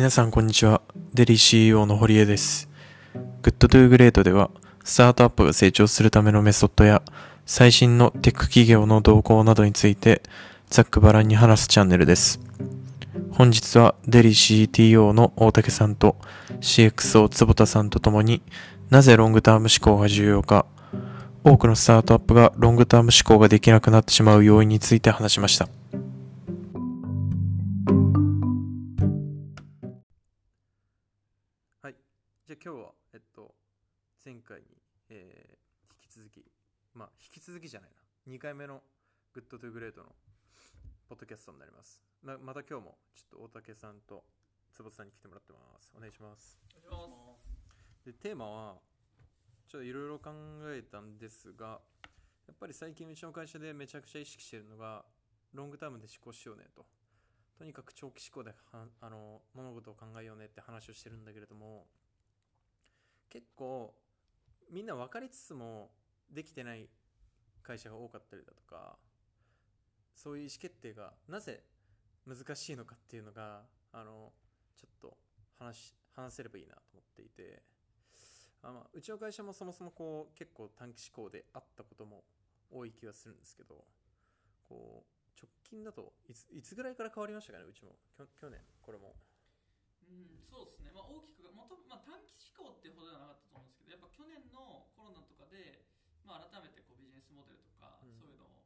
皆さんこんにちは。デリー CEO の堀江です。Good to Great では、スタートアップが成長するためのメソッドや、最新のテック企業の動向などについて、ざっくばらんに話すチャンネルです。本日はデリー CTO の大竹さんと CXO 坪田さんと共になぜロングターム思考が重要か多くのスタートアップがロングターム思考ができなくなってしまう要因について話しました。じゃあ今日は、えっと、前回に、えー引き続き、まあ、引き続きじゃないな。2回目の Good to Great のポッドキャストになります。ままた今日も、ちょっと大竹さんと坪田さんに来てもらってます。お願いします。で、テーマは、ちょっといろいろ考えたんですが、やっぱり最近うちの会社でめちゃくちゃ意識してるのが、ロングタームで思考しようねと。とにかく長期思考ではあの物事を考えようねって話をしてるんだけれども、結構みんな分かりつつもできてない会社が多かったりだとか、そういう意思決定がなぜ難しいのかっていうのが、あの、ちょっと話、話せればいいなと思っていて、あま、うちの会社もそもそもこう結構短期思考であったことも多い気がするんですけど、こう、直近だといついつぐらいから変わりましたかね、うちも。去年、これも。うん、そうですね、まあ、大きくもと、まあ、短期思考ってほどではなかったと思うんですけどやっぱ去年のコロナとかで、まあ、改めてこうビジネスモデルとか、うんそういうのを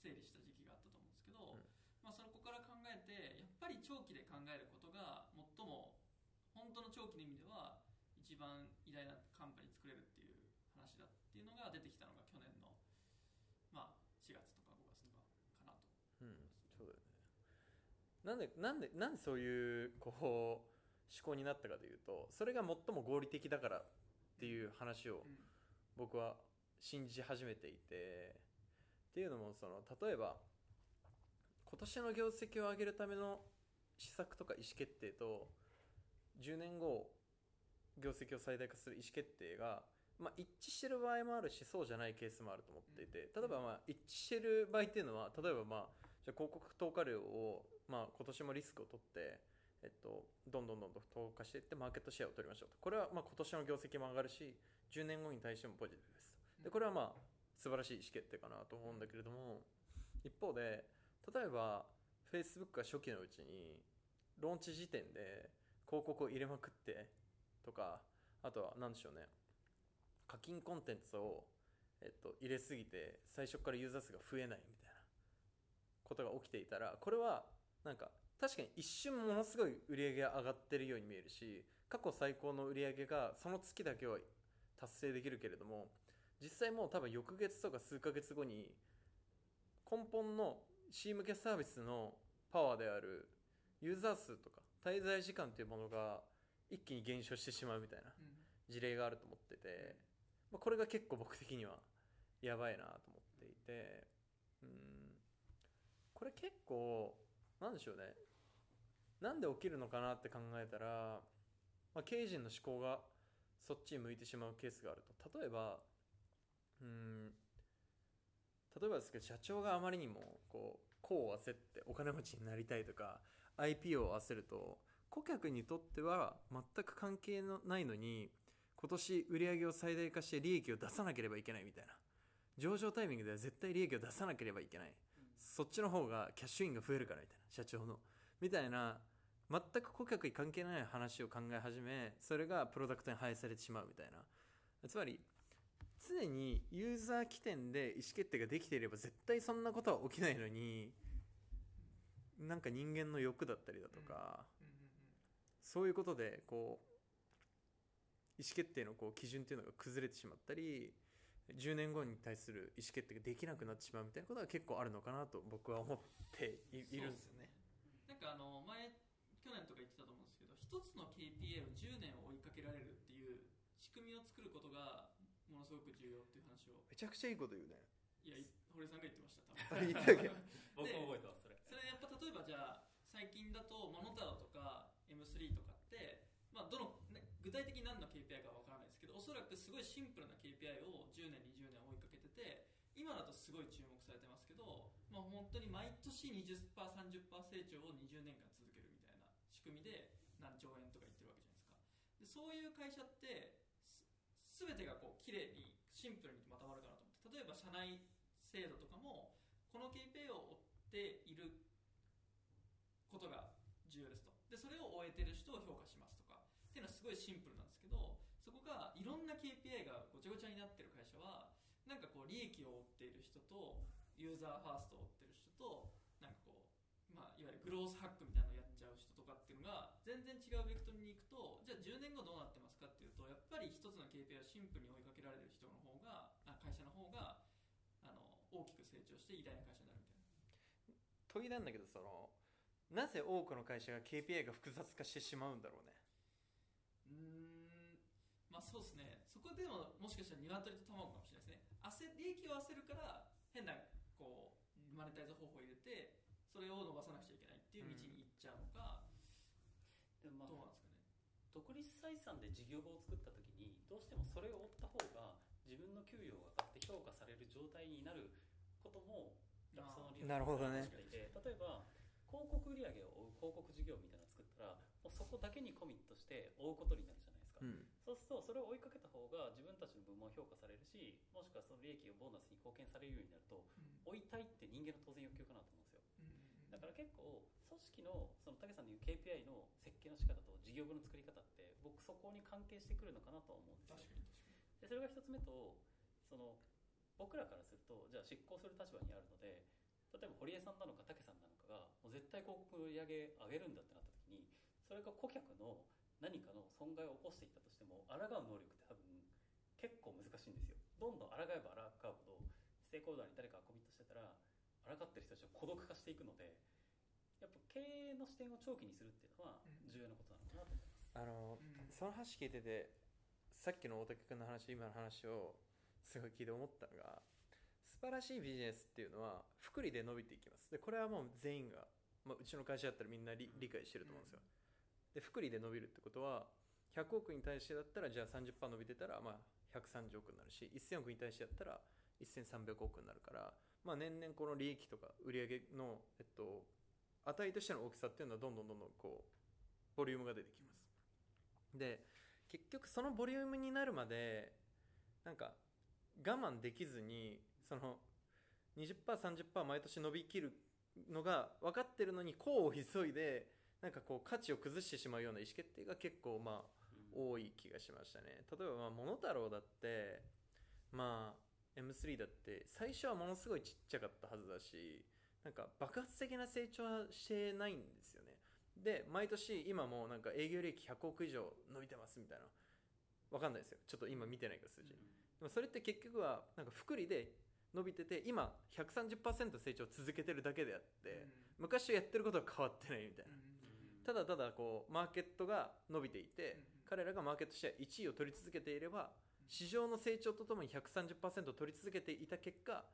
整理した時期があったと思うんですけど、んまあ、そこから考えてやっぱり長期で考えることが最も本当の長期の意味では一番偉大なカンパニー作れるっていう話だっていうのが出てきたのが去年の、まあ、4月とか5月とかかなと。うん、そうだよね。なんで、なんで、なんでそういう、こう、思考になったかというと、それが最も合理的だからっていう話をうん。僕は信じ始めていて、っていうのも、その、例えば、今年の業績を上げるための施策とか意思決定と、10年後、業績を最大化する意思決定が、まあ、一致してる場合もあるし、そうじゃないケースもあると思っていて、例えば、まあ、一致してる場合っていうのは、例えば、まあ、じゃあ広告投下量を、まあ、今年もリスクを取って、えっと、どんどんどんどん投下していって、マーケットシェアを取りましょうと。これは、まあ、今年の業績も上がるし、10年後に対してもポジティブです。で、これはまあ、素晴らしい意思決定かなと思うんだけれども、一方で、例えば、Facebook が初期のうちに、ローンチ時点で広告を入れまくって、とか、あとは、なんでしょうね、課金コンテンツを、えっと、入れすぎて、最初からユーザー数が増えないみたいなことが起きていたら、これは、なんか、確かに一瞬ものすごい売り上げが上がってるように見えるし、過去最高の売り上げがその月だけは達成できるけれども、実際もう多分翌月とか数ヶ月後に、根本の C 向けサービスのパワーであるユーザー数とか滞在時間というものが一気に減少してしまうみたいなうん事例があると思ってて、まあ、これが結構僕的にはやばいなと思っていて、うん、これ結構、なんでしょうね。なんで起きるのかなって考えたら、まあ、経営陣の思考がそっちに向いてしまうケースがあると。例えば、うん、例えばですけど、社長があまりにも、こう、功を焦ってお金持ちになりたいとか、IP を焦ると、顧客にとっては全く関係のないのに、今年売上を最大化して利益を出さなければいけないみたいな。上場タイミングでは絶対利益を出さなければいけない。そっちの方がキャッシュインが増えるからみたいな。社長の。みたいな、全く顧客に関係ない話を考え始め、それがプロダクトに反映されてしまうみたいな。つまり、常にユーザー起点で意思決定ができていれば絶対そんなことは起きないのに、なんか人間の欲だったりだとか、そういうことで、こう、意思決定のこう基準っていうのが崩れてしまったり、10年後に対する意思決定ができなくなってしまうみたいなことが結構あるのかなと僕は思っていいるんですよね。なんかあの1つの KPI を10年追いかけられるっていう仕組みを作ることがものすごく重要っていう話を。めちゃくちゃいいこと言うね。いや堀さんが言ってました多分。僕も覚えてますそれ。それやっぱ例えばじゃあ最近だとモノタロとか M3 とかってまあ、どの、ね、具体的に何の KPI かわからないですけどおそらくすごいシンプルな KPI を10年20年追いかけてて今だとすごい注目されてますけど、まあ、本当に毎年 20%30% 成長を20年間続けるみたいな仕組みで何兆円とか言ってるわけじゃないですか。でそういう会社って全てがこう綺麗にシンプルにまとまるかなと思って例えば社内制度とかもこの KPI を追っていることが重要ですと。でそれを終えてる人を評価しますとかっていうのはすごいシンプルなんですけどそこがいろんな KPI がごちゃごちゃになってる会社はなんかこう利益を追っている人とユーザーファーストを追ってる人となんかこう、まあ、いわゆるグロースハックみたいな違うベクトルに行くとじゃあ10年後どうなってますかっていうとやっぱり一つの KPI をシンプルに追いかけられる人の方があ会社の方があの大きく成長して偉大な会社になるみたいな。問いなんだけどそのなぜ多くの会社が KPI が複雑化してしまうんだろうね？うーんまあそうですね。そこでももしかしたら鶏と卵かもしれないですね。焦利益を焦るから変なこうマネタイズ方法を入れてそれを伸ばさなくちゃいけないっていう道に行っちゃうのか、でもまあどうなんですかね独立採算で事業部を作った時にどうしてもそれを追った方が自分の給与が上がって評価される状態になることもの理ていて例えば広告売上を追う広告事業みたいなのを作ったらもうそこだけにコミットして追うことになるじゃないですか、うん。そうするとそれを追いかけた方が自分たちの分も評価されるしもしくはその利益をボーナスに貢献されるようになるとうん。追いたいって人間の当然欲求かなと思うんですだから結構組織のその武さんの言う KPI の設計の仕方と事業部の作り方って僕そこに関係してくるのかなとは思うんですよ。確かに確かに。でそれが一つ目とその僕らからするとじゃあ執行する立場にあるので例えば堀江さんなのか武さんなのかがもう絶対広告の売り上げ上げるんだってなった時にそれが顧客の何かの損害を起こしていったとしても抗う能力って多分結構難しいんですよ。どんどん抗えば抗うほどステークホルダーに誰かがコミットしてたら抗ってる人たちは孤独化していくのでやっぱ経営の視点を長期にするっていうのはうん。重要なことなのかなと思います、あのうん。その話聞いててさっきの大竹君の話今の話をすごい聞いて思ったのが素晴らしいビジネスっていうのは福利で伸びていきます。でこれはもう全員が、まあ、うちの会社だったらみんな理理解してると思うんですよ。で福利で伸びるってことは100億に対してだったらじゃあ30%伸びてたらまあ130億になるし1000億に対してだったら1300億になるから、まあ、年々この利益とか売り上げの、えっと、値としての大きさっていうのはどんどんどんどんこうボリュームが出てきます。で結局そのボリュームになるまでなんか我慢できずにその 20%30% 毎年伸びきるのが分かってるのにこう急いでなんかこう価値を崩してしまうような意思決定が結構まあ多い気がしましたね。例えばまあ桃太郎だってまあ M3 だって最初はものすごいちっちゃかったはずだしなんか爆発的な成長はしてないんですよね。で毎年今もなんか営業利益100億以上伸びてますみたいな。わかんないですよ。ちょっと今見てないから数字、でもそれって結局はなんか福利で伸びてて今130%成長を続けてるだけであって、昔やってることは変わってないみたいな、ただただこうマーケットが伸びていて、うん彼らがマーケットシェア1位を取り続けていれば市場の成長とともに130%を取り続けていた結果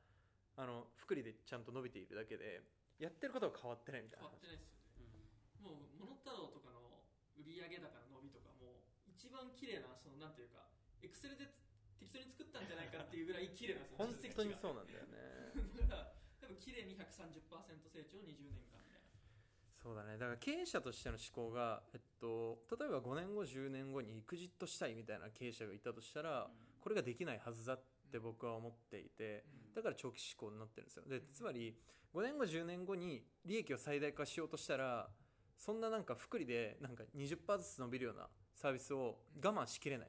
あの福利でちゃんと伸びているだけでやってることは変わってないみたいな。変わってないですよね。もうモノタロウとかの売上高の伸びとかも一番綺麗なそのなんていうかエクセルで適当に作ったんじゃないかっていうぐらい綺麗なんですよ。本当にうそうなんだよね。だから多分綺麗に130%成長20年間そうだね。だから経営者としての思考が、えっと、例えば5年後10年後にエクジットしたいみたいな経営者がいたとしたら、これができないはずだって僕は思っていて、うん。だから長期志向になってるんですよ。でつまり5年後10年後に利益を最大化しようとしたらそんななんか福利でなんか20%ずつ伸びるようなサービスを我慢しきれない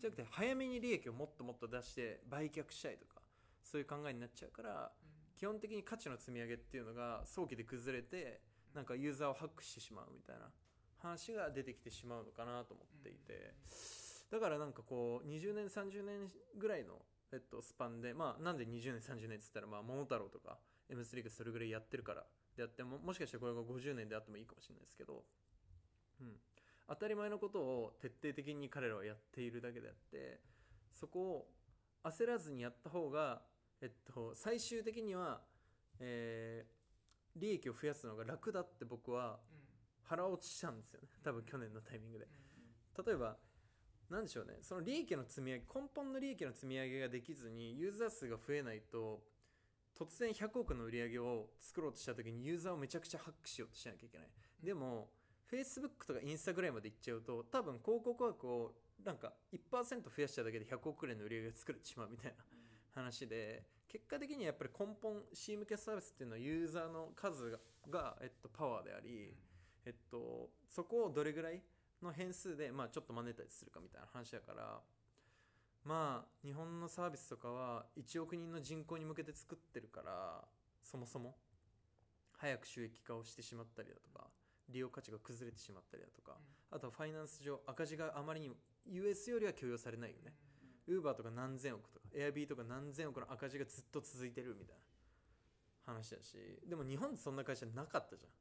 じゃなくて早めに利益をもっともっと出して売却したいとかそういう考えになっちゃうから基本的に価値の積み上げっていうのが早期で崩れてなんかユーザーをハックしてしまうみたいな話が出てきてしまうのかなと思っていて。だからなんかこう20年30年ぐらいの、えっと、スパンでまあなんで20年30年っつったらまあ桃太郎とか M3 がそれぐらいやってるからであってももしかしたらこれが50年であってもいいかもしれないですけど、うん、当たり前のことを徹底的に彼らはやっているだけであってそこを焦らずにやった方が、えっと、最終的には、えー利益を増やすのが楽だって僕はうん腹落ちしたんですよね。多分去年のタイミングで。うん。例えば何でしょうね。その利益の積み上げ根本の利益の積み上げができずにユーザー数が増えないと突然100億の売り上げを作ろうとした時にユーザーをめちゃくちゃハックしようとしなきゃいけない。でも Facebook とか Instagram まで行っちゃうと多分広告枠をなんか1%増やしただけで100億円の売り上げが作れてしまうみたいな話で結果的にはやっぱり根本 C 向けサービスっていうのはユーザーの数がが、えっと、パワーであり、えっと、そこをどれぐらいの変数で、まあ、ちょっとマネタイズするかみたいな話だからまあ日本のサービスとかは1億人の人口に向けて作ってるからそもそも早く収益化をしてしまったりだとか利用価値が崩れてしまったりだとか、あとはファイナンス上赤字があまりにも US よりは許容されないよね、ウーバーとか何千億とか、エアビーとか何千億の赤字がずっと続いてるみたいな話だし、でも日本ってそんな会社なかったじゃん。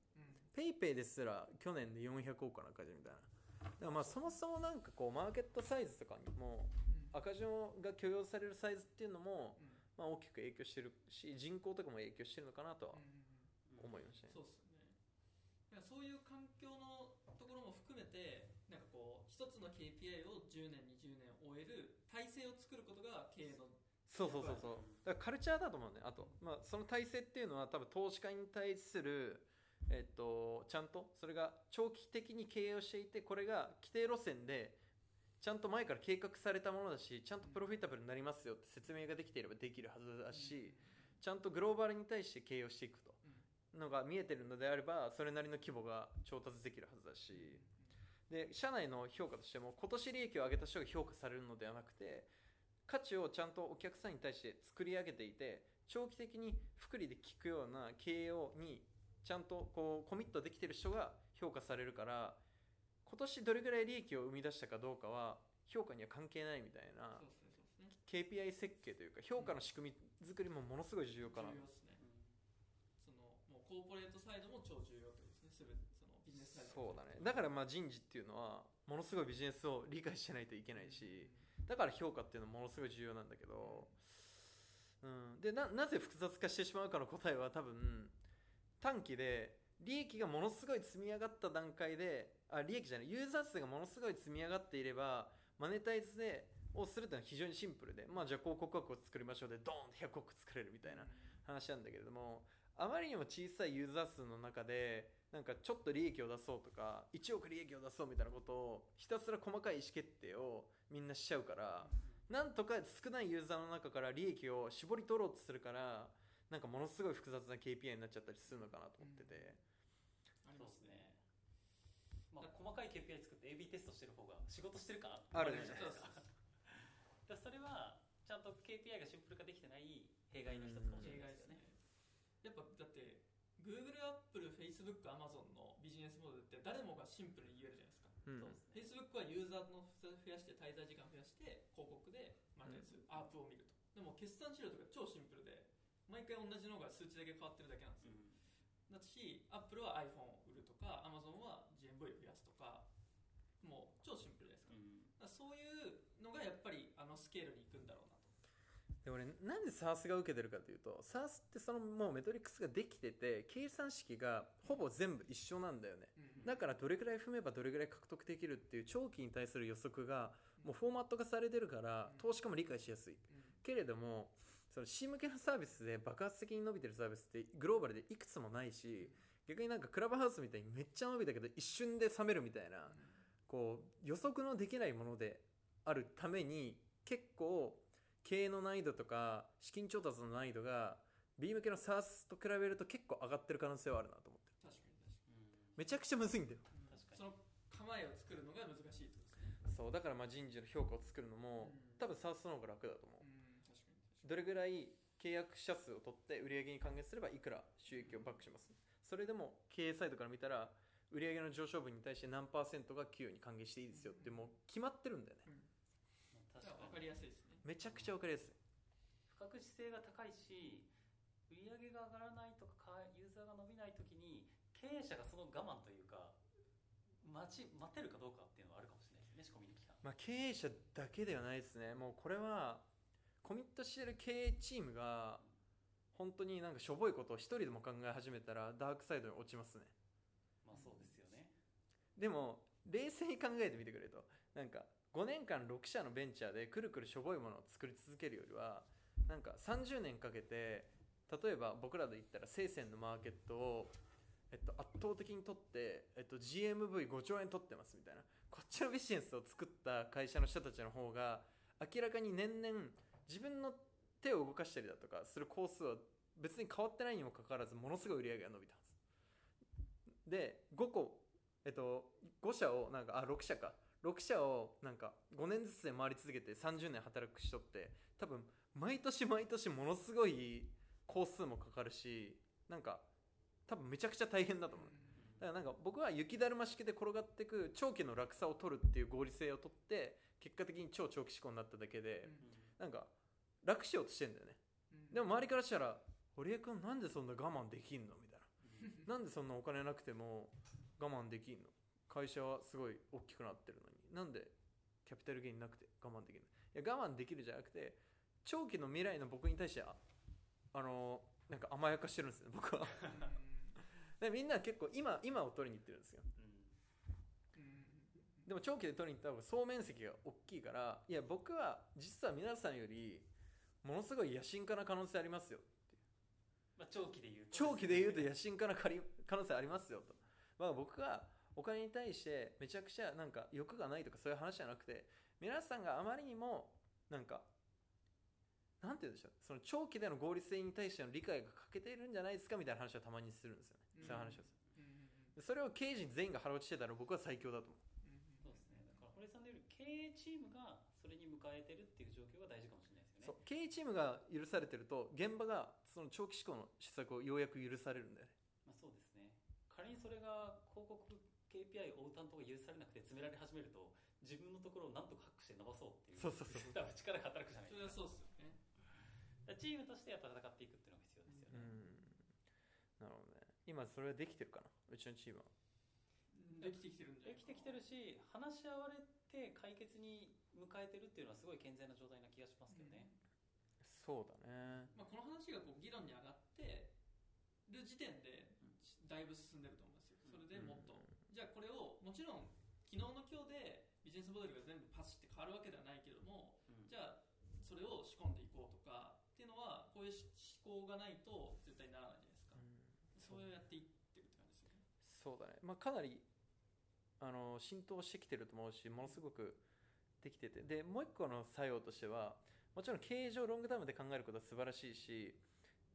ペイペイですら去年で400億の赤字みたいな。だからまあそもそもなんかこうマーケットサイズとかにも赤字が許容されるサイズっていうのもまあ大きく影響してるし人口とかも影響してるのかなとは思いましたね。そうっすよねだからそういう環境のところも含めてなんかこう一つの KPI を10年20年終える体制を作ることが経営のそうそうそう。そうだからカルチャーだと思うね。あと、まあ、その体制っていうのは多分投資家に対するえっと、ちゃんとそれが長期的に経営をしていてこれが規定路線でちゃんと前から計画されたものだしちゃんとプロフィタブルになりますよって説明ができていればできるはずだし、ちゃんとグローバルに対して経営をしていくと。のが見えてるのであればそれなりの規模が調達できるはずだしで社内の評価としても今年利益を上げた人が評価されるのではなくて価値をちゃんとお客さんに対して作り上げていて長期的に福利で効くような経営をにちゃんとこうコミットできてる人が評価されるから今年どれぐらい利益を生み出したかどうかは評価には関係ないみたいな KPI 設計というか評価の仕組み作りもものすごい重要かな。重要ですね。そのもうコーポレートサイドも超重要そのビジネスサイドそうだね。だからまあ人事っていうのはものすごいビジネスを理解しないといけないしだから評価っていうのはものすごい重要なんだけど、うん、でななぜ複雑化してしまうかの答えは多分短期で利益がものすごい積み上がった段階であ利益じゃないユーザー数がものすごい積み上がっていればマネタイズでをするというのは非常にシンプルでまあじゃあ広告枠を作りましょうでドーンと100億作れるみたいな話なんだけれどもあまりにも小さいユーザー数の中でなんかちょっと利益を出そうとか1億利益を出そうみたいなことをひたすら細かい意思決定をみんなしちゃうからなんとか少ないユーザーの中から利益を絞り取ろうとするからなんかものすごい複雑な KPI になっちゃったりするのかなと思ってて、ありますね。そうですねまあ細かい KPI 作って AB テストしてる方が仕事してるかあるね。思われじゃないですか。だそれはちゃんと KPI がシンプル化できてない弊害の一つかもしれないですよねやっぱだって Google、Apple、Facebook、Amazon のビジネスモデルって誰もがシンプルに言えるじゃないですか。うん。そうですね。Facebook はユーザーの増やして滞在時間増やして広告でマネタイズする、アープを見ると。でも決算資料とか超シンプルで毎回同じのが数値だけ変わってるだけなんですよ、だし Apple は iPhone を売るとか Amazon は GMV を増やすとかもう超シンプルですか,、そういうのがやっぱりあのスケールに行くんだろうな。とで俺なんで SARS が受けてるかというと SARS ってそのもうメトリックスができてて計算式がほぼ全部一緒なんだよね。だからどれくらい踏めばどれくらい獲得できるっていう長期に対する予測がもうフォーマット化されてるから投資家も理解しやすい。けれどもその C 向けのサービスで爆発的に伸びてるサービスってグローバルでいくつもないし逆になんかクラブハウスみたいにめっちゃ伸びたけど一瞬で冷めるみたいなこう予測のできないものであるために結構経営の難易度とか資金調達の難易度が B 向けの SARS と比べると結構上がってる可能性はあるなと思って。る確かに確かに。めちゃくちゃむずいんだよ。その構えを作るのが難しいってことですね。そうだからまあ人事の評価を作るのもうん。多分 SARS の方が楽だと思う。うん確かに確かに。どれぐらい契約者数を取って売上に還元すればいくら収益をバックします？それでも経営サイドから見たら売上の上昇分に対して何パーセントが給与に還元していいですよってもう決まってるんだよね。確じゃあ分かかにりやすいですねめちゃくちゃ分かりやすい。不確実性が高いし売り上げが上がらないとかユーザーが伸びない時に経営者がその我慢というか待ち待てるかどうかっていうのはあるかもしれないですね仕込みの期間。まあ、経営者だけではないですね。もうこれはコミットしてる経営チームが本当になんかしょぼいことを一人でも考え始めたらダークサイドに落ちますね。まあそうですよね。でも冷静に考えてみてくれと。なんか5年間6社のベンチャーでくるくるしょぼいものを作り続けるよりはなんか30年かけて例えば僕らで言ったら生鮮のマーケットをえっと、圧倒的に取って、えっと、GMV5 兆円取ってますみたいな。こっちのビジネスを作った会社の人たちの方が明らかに年々自分の手を動かしたりだとかする工数は別に変わってないにもかかわらずものすごい売り上げが伸びたんです。で5個えっと5社をなんかあ6社か。6社をなんか5年ずつで回り続けて30年働く人って多分毎年毎年ものすごい工数もかかるしなんか多分めちゃくちゃ大変だと思う。だからなんか僕は雪だるま式で転がっていく長期の落差を取るっていう合理性を取って結果的に超長期思考になっただけでなんか楽しようとしてんだよね。でも周りからしたら「堀江君なんでそんな我慢できんの?」みたいな「なんでそんなお金なくても我慢できんの？会社はすごい大きくなってるのになんでキャピタルゲインなくて我慢できるの？いや我慢できるじゃなくて長期の未来の僕に対してああのなんか甘やかしてるんですね僕は。でみんなは結構今今を取りに行ってるんですよ。でも長期で取りに行った方が総面積が大きいからいや僕は実は皆さんよりものすごい野心家な可能性ありますよ。まあ、長期で言うと。長期で言うと野心家な可能性ありますよと、まあ、僕がお金に対してめちゃくちゃなんか欲がないとかそういう話じゃなくて皆さんがあまりにもなんかなんて言うんでしょうその長期での合理性に対しての理解が欠けているんじゃないですかみたいな話をたまにするんですよね、そういう話をする。でそれを経営陣全員が腹落ちしてたら僕は最強だと思う。そうですね。だから堀江さんのより経営チームがそれに迎えてるっていう状況が大事かもしれないですよね。そう。経営チームが許されてると現場がその長期志向の施策をようやく許されるんだよね。まあ、そうですね。仮にそれが広告 KPI を追う担当が許されなくて詰められ始めると自分のところをなんとかハックして伸ばそうっていうそうそうそう。多分力が働くじゃないそれですか。はそうっすよね。チームとしてやっぱ戦っていくっていうのが必要ですようね、ん。なるほどね。今それはできてるかな？うちのチームは。できてきてるんじゃないできてきてるし話し合われて解決に迎えてるっていうのはすごい健全な状態な気がしますけどね、そうだね。まあ、この話がこう議論に上がってる時点でだいぶ進んでると思うんですよ。それでもっと、じゃあこれをもちろん昨日の今日でビジネスモデルが全部パスって変わるわけではないけれどもうん。じゃあそれを仕込んでいこうとかっていうのはこういう思考がないと絶対ならないじゃないですか、そうやっていってるって感じですよね。そうだね。まあかなりあの浸透してきてると思うしものすごくできてて。でもう一個の作用としてはもちろん経営上ロングタームで考えることは素晴らしいし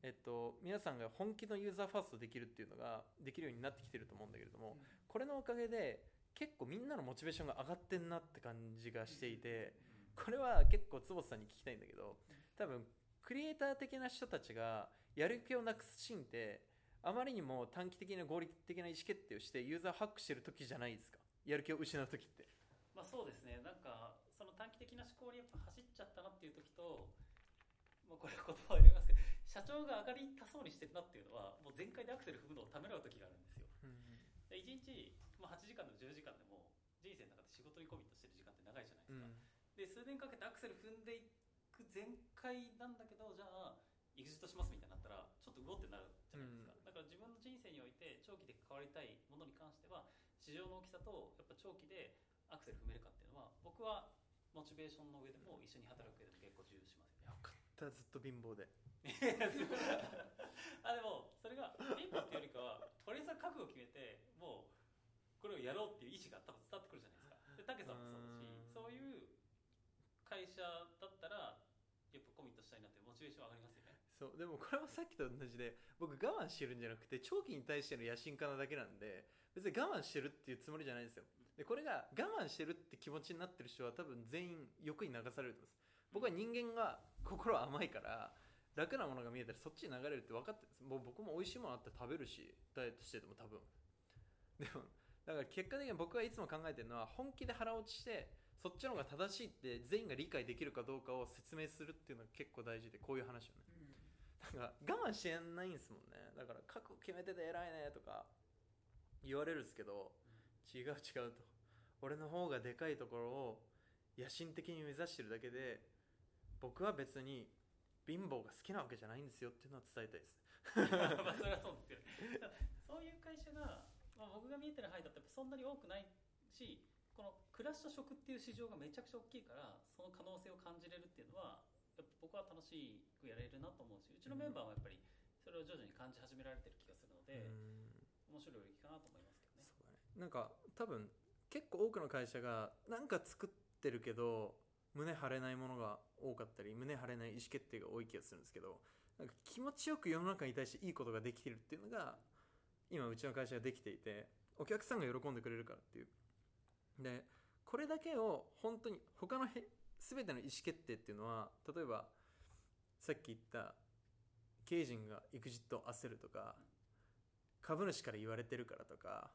えっと、皆さんが本気のユーザーファーストできるっていうのができるようになってきてると思うんだけれども、これのおかげで結構みんなのモチベーションが上がってんなって感じがしていて、これは結構坪田さんに聞きたいんだけど多分クリエイター的な人たちがやる気をなくすシーンってあまりにも短期的な合理的な意思決定をしてユーザーハックしてる時じゃないですか。やる気を失う時って。まあそうですね。なんかその短期的な思考にやっぱ走っちゃったなっていう時と、まあ、これ言葉を入れますけど社長が上がりたそうにしてるなっていうのはもう全開でアクセル踏むのをためらう時があるんですよ。で1日、まあ、8時間でも10時間でも人生の中で仕事にコミットしてる時間って長いじゃないですか、で数年かけてアクセル踏んでいく全開なんだけどじゃあエグジットしますみたいになったらちょっとうおってなるじゃないですか、だから自分の人生において長期で関わりたいものに関しては市場の大きさとやっぱ長期でアクセル踏めるかっていうのは僕はモチベーションの上でも一緒に働く上でも結構重要視しますよね。よかったずっと貧乏で。あでもそれが貧 乏っていうよりかは堀江さん覚悟を決めてもうこれをやろうっていう意思が多分伝わってくるじゃないですか。で武さんもそうだしうん。そういう会社だったらやっぱコミットしたいなってモチベーション上がりますよね。そうでもこれもさっきと同じで僕我慢してるんじゃなくて長期に対しての野心家なだけなんで別に我慢してるっていうつもりじゃないんですよ。でこれが我慢してるって気持ちになってる人は多分全員欲に流されると思います。僕は人間が心甘いから楽なものが見えたらそっちに流れるって分かってるんですもう僕も美味しいものあったら食べるしダイエットしてても多分。でもだから結果的に僕はいつも考えてるのは本気で腹落ちしてそっちの方が正しいって全員が理解できるかどうかを説明するっていうのが結構大事でこういう話をねなんか我慢してないんですもんね。だから覚悟決めてて偉いねとか言われるんですけど違う違うと。俺の方がでかいところを野心的に目指してるだけで僕は別に貧乏が好きなわけじゃないんですよっていうのは伝えたいです。まあそれはそうです そういう会社が、まあ、僕が見えてる範囲だっぱそんなに多くないしこの暮らしと食っていう市場がめちゃくちゃ大きいからその可能性を感じれるっていうのはやっぱ僕は楽しくやれるなと思うしうちのメンバーはやっぱりそれを徐々に感じ始められてる気がするので、面白い領域かなと思いますけどね。そうだね。なんか多分結構多くの会社がなんか作ってるけど胸張れないものが多かったり胸張れない意思決定が多い気がするんですけどなんか気持ちよく世の中に対していいことができてるっていうのが今うちの会社ができていてお客さんが喜んでくれるからっていう。でこれだけを本当に他のへ全ての意思決定っていうのは例えばさっき言った経営陣が EXIT を焦るとか株主から言われてるからとか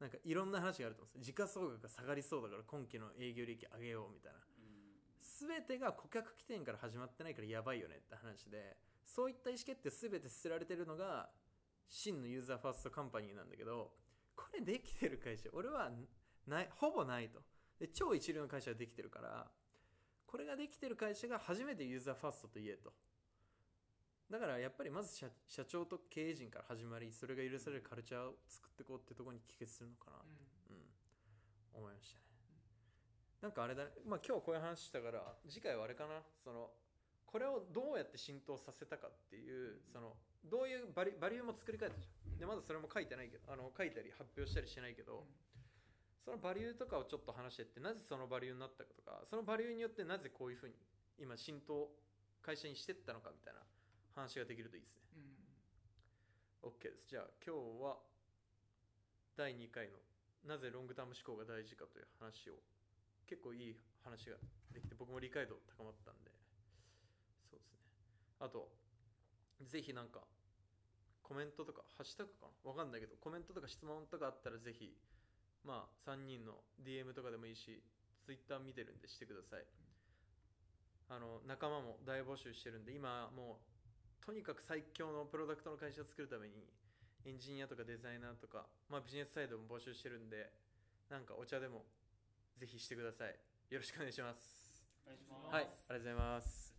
なんかいろんな話があると思うんです時価総額が下がりそうだから今期の営業利益上げようみたいな。うん。全てが顧客起点から始まってないからやばいよねって話でそういった意思決定全て捨てられてるのが真のユーザーファーストカンパニーなんだけどこれできてる会社俺はないほぼないと。で超一流の会社ができてるからこれができてる会社が初めてユーザーファーストと言えと。だからやっぱりまず社社長と経営陣から始まりそれが許されるカルチャーを作っていこうってところに帰結するのかなうん。うん、思いましたね。なんかあれだね、まあ今日こういう話したから、次回はあれかな、その、これをどうやって浸透させたかっていう、その、どういうバリバリューも作り変えたじゃん。で、まだそれも書いてないけど、あの、書いたり発表したりしてないけど、そのバリューとかをちょっと話してって、なぜそのバリューになったかとか、そのバリューによってなぜこういうふうに、今浸透、会社にしてったのかみたいな話ができるといいですね。うん OK です。じゃあ今日は第2回のなぜロングターム思考が大事かという話を結構いい話ができて僕も理解度高まったんでそうですね。あとぜひなんかコメントとかハッシュタグかな？わかんないけどコメントとか質問とかあったらぜひまあ3人の DM とかでもいいし Twitter 見てるんでしてください。あの仲間も大募集してるんで今もうとにかく最強のプロダクトの会社を作るためにエンジニアとかデザイナーとか、まあ、ビジネスサイドも募集してるんでなんかお茶でもぜひしてください。よろしくお願いします。お願いします。はいありがとうございます